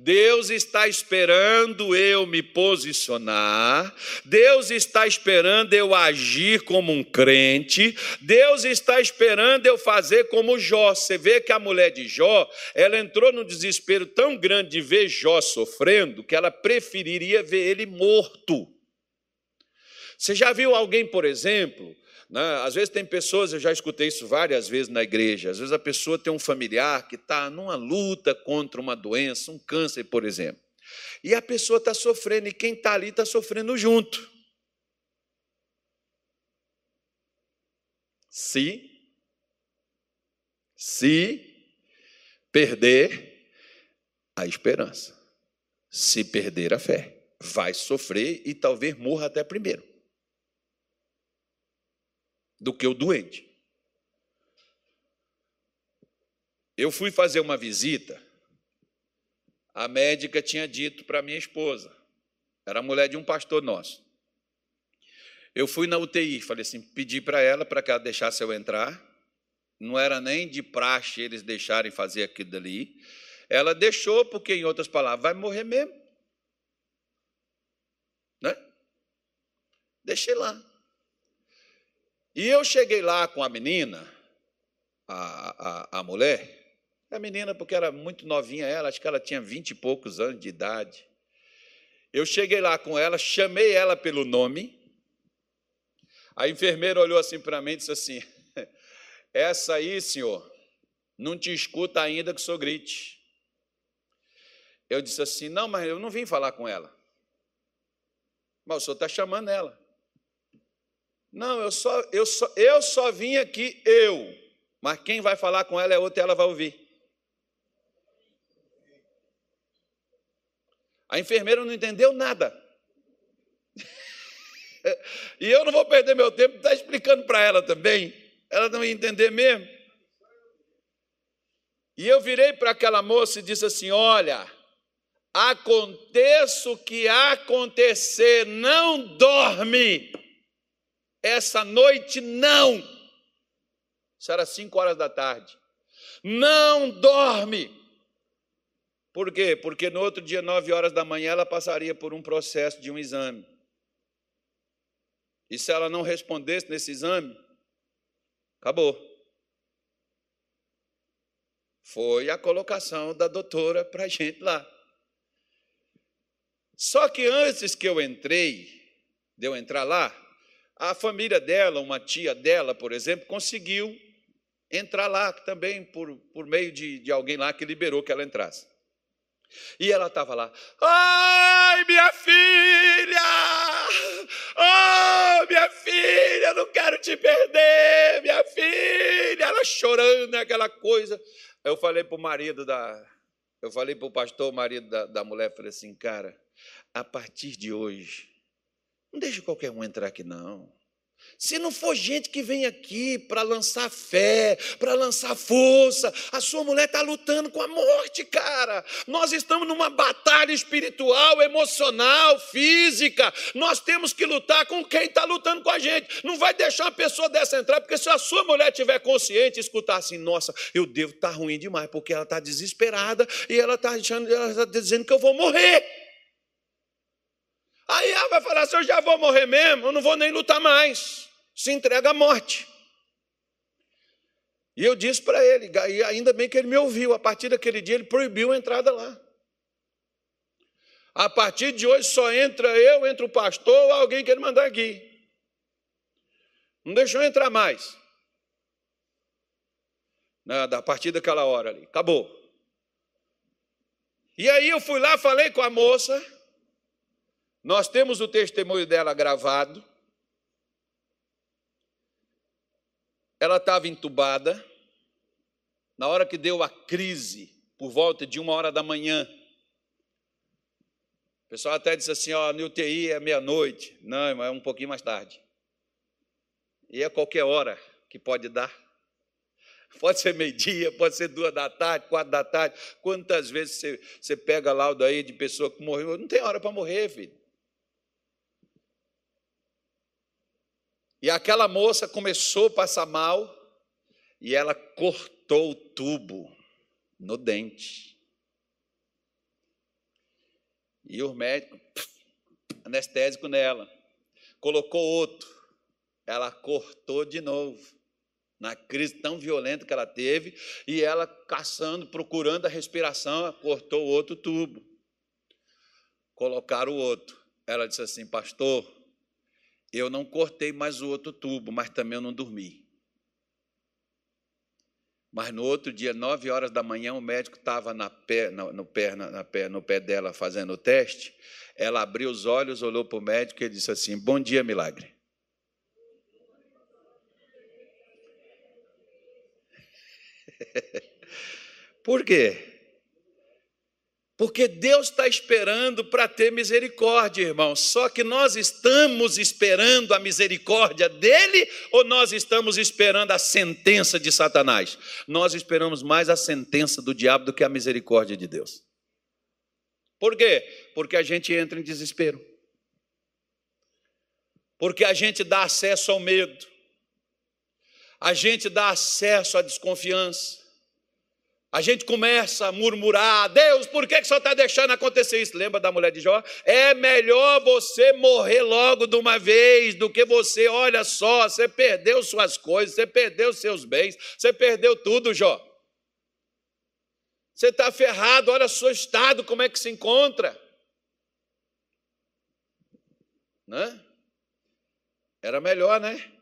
Deus está esperando eu me posicionar, Deus está esperando eu agir como um crente, Deus está esperando eu fazer como Jó. Você vê que a mulher de Jó, ela entrou num desespero tão grande de ver Jó sofrendo, que ela preferiria ver ele morto. Você já viu alguém, por exemplo, né? Às vezes tem pessoas, eu já escutei isso várias vezes na igreja, às vezes a pessoa tem um familiar que está numa luta contra uma doença, um câncer, por exemplo. E a pessoa está sofrendo, e quem está ali está sofrendo junto. Se, se perder a esperança, se perder a fé, vai sofrer e talvez morra até primeiro do que o doente. eu fui fazer uma visita, a médica tinha dito para minha esposa, era mulher de um pastor nosso. Eu fui na UTI, falei assim, pedi para ela para que ela deixasse eu entrar. Não era nem de praxe eles deixarem fazer aquilo dali. Ela deixou, porque, em outras palavras, vai morrer mesmo. Né? Deixei lá. E eu cheguei lá com a menina, a, a, a mulher, a menina, porque era muito novinha ela, acho que ela tinha vinte e poucos anos de idade. Eu cheguei lá com ela, chamei ela pelo nome. A enfermeira olhou assim para mim e disse assim: Essa aí, senhor, não te escuta ainda que senhor grite. Eu disse assim: Não, mas eu não vim falar com ela. Mas o senhor está chamando ela. Não, eu só, eu, só, eu só vim aqui, eu. Mas quem vai falar com ela é outra e ela vai ouvir. A enfermeira não entendeu nada. e eu não vou perder meu tempo estar tá explicando para ela também. Ela não ia entender mesmo. E eu virei para aquela moça e disse assim: Olha, aconteça o que acontecer, não dorme. Essa noite não. Isso era cinco horas da tarde. Não dorme. Por quê? Porque no outro dia, nove horas da manhã, ela passaria por um processo de um exame. E se ela não respondesse nesse exame, acabou. Foi a colocação da doutora para a gente lá. Só que antes que eu entrei, de eu entrar lá, a família dela, uma tia dela, por exemplo, conseguiu entrar lá também por, por meio de, de alguém lá que liberou que ela entrasse. E ela estava lá, ai, minha filha! Oh, minha filha, não quero te perder, minha filha! Ela chorando, aquela coisa. Eu falei para o marido da. Eu falei para o pastor, o marido da, da mulher, falei assim, cara, a partir de hoje, não deixe qualquer um entrar aqui, não. Se não for gente que vem aqui para lançar fé, para lançar força, a sua mulher está lutando com a morte, cara. Nós estamos numa batalha espiritual, emocional, física. Nós temos que lutar com quem está lutando com a gente. Não vai deixar uma pessoa dessa entrar, porque se a sua mulher tiver consciente escutar assim, nossa, eu devo estar tá ruim demais, porque ela está desesperada e ela está tá dizendo que eu vou morrer. Aí ela vai falar assim: eu já vou morrer mesmo, eu não vou nem lutar mais. Se entrega à morte. E eu disse para ele, e ainda bem que ele me ouviu, a partir daquele dia ele proibiu a entrada lá. A partir de hoje só entra eu, entra o pastor ou alguém que ele mandar aqui. Não deixou entrar mais. Nada, a partir daquela hora ali. Acabou. E aí eu fui lá, falei com a moça. Nós temos o testemunho dela gravado. Ela estava entubada. Na hora que deu a crise, por volta de uma hora da manhã, o pessoal até disse assim: ó, no UTI é meia-noite. Não, é um pouquinho mais tarde. E é qualquer hora que pode dar. Pode ser meio-dia, pode ser duas da tarde, quatro da tarde. Quantas vezes você, você pega laudo aí de pessoa que morreu? Não tem hora para morrer, filho. E aquela moça começou a passar mal e ela cortou o tubo no dente. E o médico, anestésico nela, colocou outro. Ela cortou de novo, na crise tão violenta que ela teve, e ela caçando, procurando a respiração, cortou outro tubo. Colocaram o outro. Ela disse assim: Pastor, eu não cortei mais o outro tubo, mas também eu não dormi. Mas no outro dia, nove horas da manhã, o médico estava na pé, no, pé, na, pé, no pé dela fazendo o teste. Ela abriu os olhos, olhou para o médico e disse assim: Bom dia, milagre. Por quê? Porque Deus está esperando para ter misericórdia, irmão. Só que nós estamos esperando a misericórdia dele ou nós estamos esperando a sentença de Satanás? Nós esperamos mais a sentença do diabo do que a misericórdia de Deus. Por quê? Porque a gente entra em desespero. Porque a gente dá acesso ao medo. A gente dá acesso à desconfiança. A gente começa a murmurar: Deus, por que, que senhor está deixando acontecer isso? Lembra da mulher de Jó? É melhor você morrer logo de uma vez do que você, olha só, você perdeu suas coisas, você perdeu seus bens, você perdeu tudo, Jó. Você está ferrado, olha o seu estado, como é que se encontra. Né? Era melhor, né?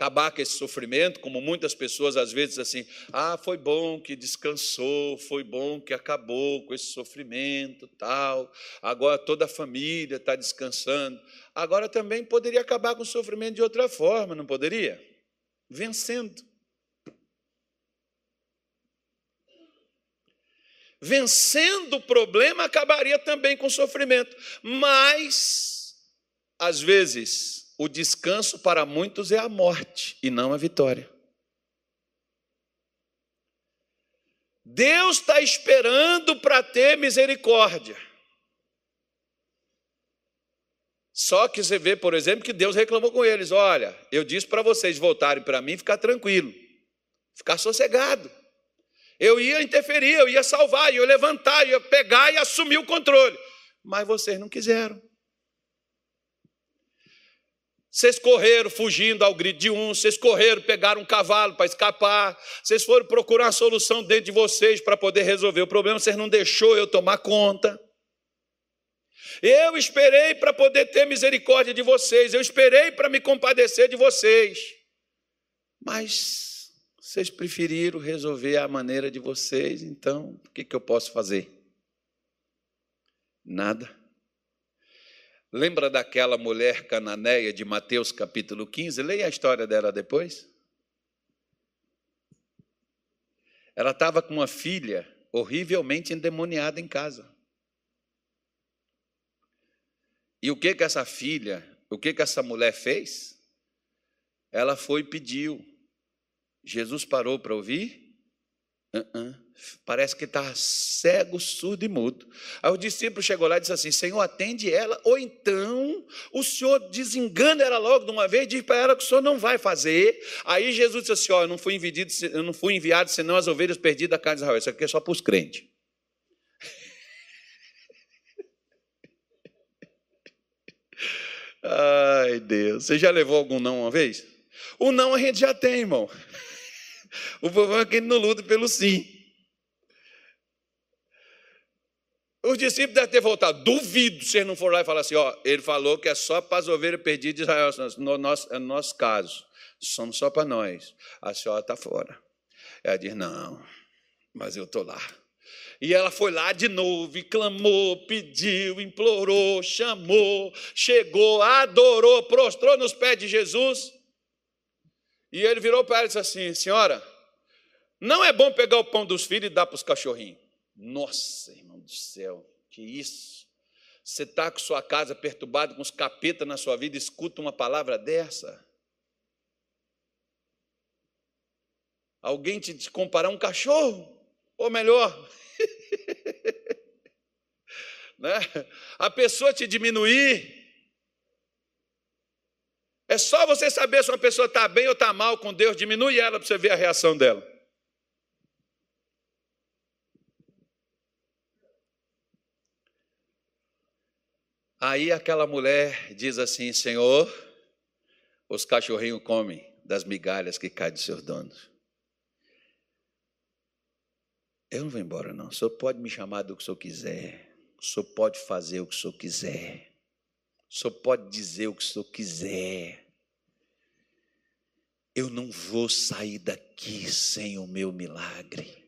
Acabar com esse sofrimento, como muitas pessoas às vezes assim, ah, foi bom que descansou, foi bom que acabou com esse sofrimento, tal. Agora toda a família está descansando. Agora também poderia acabar com o sofrimento de outra forma, não poderia? Vencendo. Vencendo o problema acabaria também com o sofrimento, mas às vezes o descanso para muitos é a morte e não a vitória. Deus está esperando para ter misericórdia. Só que você vê, por exemplo, que Deus reclamou com eles: olha, eu disse para vocês voltarem para mim, ficar tranquilo, ficar sossegado. Eu ia interferir, eu ia salvar, eu ia levantar, eu ia pegar e assumir o controle. Mas vocês não quiseram. Vocês correram fugindo ao grito de um, vocês correram, pegaram um cavalo para escapar, vocês foram procurar a solução dentro de vocês para poder resolver o problema, vocês não deixou eu tomar conta. Eu esperei para poder ter misericórdia de vocês, eu esperei para me compadecer de vocês. Mas vocês preferiram resolver a maneira de vocês, então o que, que eu posso fazer? Nada. Lembra daquela mulher cananeia de Mateus capítulo 15? Leia a história dela depois. Ela estava com uma filha horrivelmente endemoniada em casa. E o que que essa filha, o que que essa mulher fez? Ela foi e pediu. Jesus parou para ouvir? Uh -uh. Parece que está cego, surdo e mudo. Aí o discípulo chegou lá e disse assim: Senhor, atende ela, ou então o Senhor desengana ela logo de uma vez diz para ela que o Senhor não vai fazer. Aí Jesus disse assim: Ó, eu não fui enviado, eu não fui enviado senão as ovelhas perdidas da casa de Israel. Isso aqui é só para os crentes. Ai, Deus. Você já levou algum não uma vez? O não a gente já tem, irmão. O problema é que ele não luta pelo sim. Os discípulos devem ter voltado. Duvido se ele não for lá e falar assim: ó, ele falou que é só para as ovelhas perdidas de Israel, no nosso, no nosso caso. Somos só para nós. A senhora está fora. Ela diz: não, mas eu estou lá. E ela foi lá de novo e clamou, pediu, implorou, chamou, chegou, adorou, prostrou nos pés de Jesus. E ele virou para ela e disse assim: Senhora, não é bom pegar o pão dos filhos e dar para os cachorrinhos. Nossa, irmão do céu, que isso? Você está com sua casa perturbada, com os capetas na sua vida, escuta uma palavra dessa? Alguém te, comparar um cachorro? Ou melhor, né? a pessoa te diminuir. É só você saber se uma pessoa está bem ou está mal com Deus, diminui ela para você ver a reação dela. Aí aquela mulher diz assim: Senhor, os cachorrinhos comem das migalhas que caem dos seus donos. Eu não vou embora, não. O senhor pode me chamar do que o senhor quiser. O senhor pode fazer o que o senhor quiser. O senhor pode dizer o que o senhor quiser. Eu não vou sair daqui sem o meu milagre.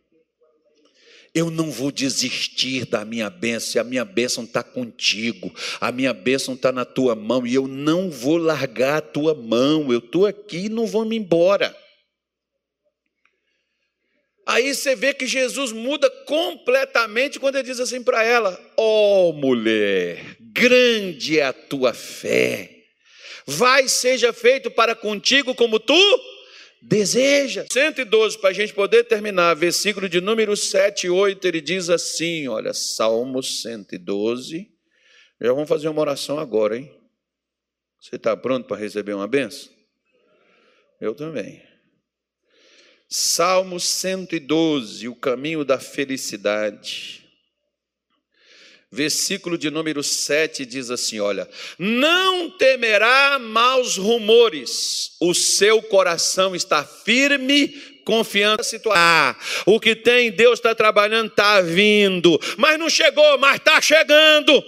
Eu não vou desistir da minha bênção, a minha bênção está contigo, a minha bênção está na tua mão, e eu não vou largar a tua mão, eu estou aqui e não vou me embora. Aí você vê que Jesus muda completamente quando ele diz assim para ela: Ó oh, mulher, grande é a tua fé, vai, seja feito para contigo como tu deseja. 112, para a gente poder terminar, versículo de número 7 e 8, ele diz assim: olha, Salmos 112. Já vamos fazer uma oração agora, hein? Você está pronto para receber uma benção? Eu também. Salmo 112, o caminho da felicidade. Versículo de número 7 diz assim: Olha, não temerá maus rumores, o seu coração está firme, confiando situação. Ah, o que tem, Deus está trabalhando, está vindo, mas não chegou, mas está chegando.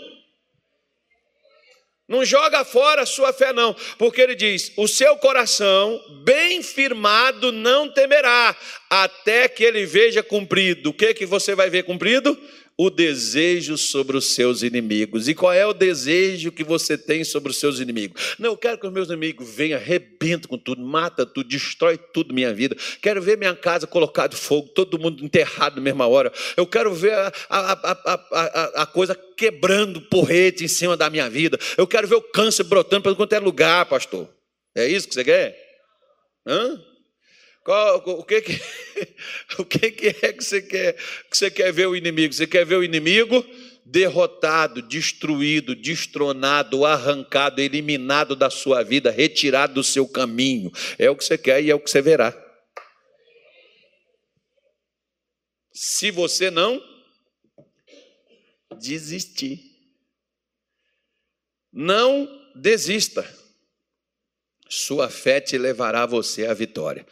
Não joga fora a sua fé, não, porque ele diz: o seu coração, bem firmado, não temerá, até que ele veja cumprido. O que, que você vai ver cumprido? O desejo sobre os seus inimigos. E qual é o desejo que você tem sobre os seus inimigos? Não, eu quero que os meus inimigos venham, arrebentam com tudo, mata tudo, destrói tudo minha vida. Quero ver minha casa colocada fogo, todo mundo enterrado na mesma hora. Eu quero ver a, a, a, a, coisa quebrando porrete em cima da minha vida. Eu quero ver o câncer brotando para é lugar, pastor. É isso que você quer? Hã? Qual, o que, que, o que, que é que você quer que você quer ver o inimigo? Você quer ver o inimigo derrotado, destruído, destronado, arrancado, eliminado da sua vida, retirado do seu caminho. É o que você quer e é o que você verá. Se você não desistir, não desista. Sua fé te levará você à vitória.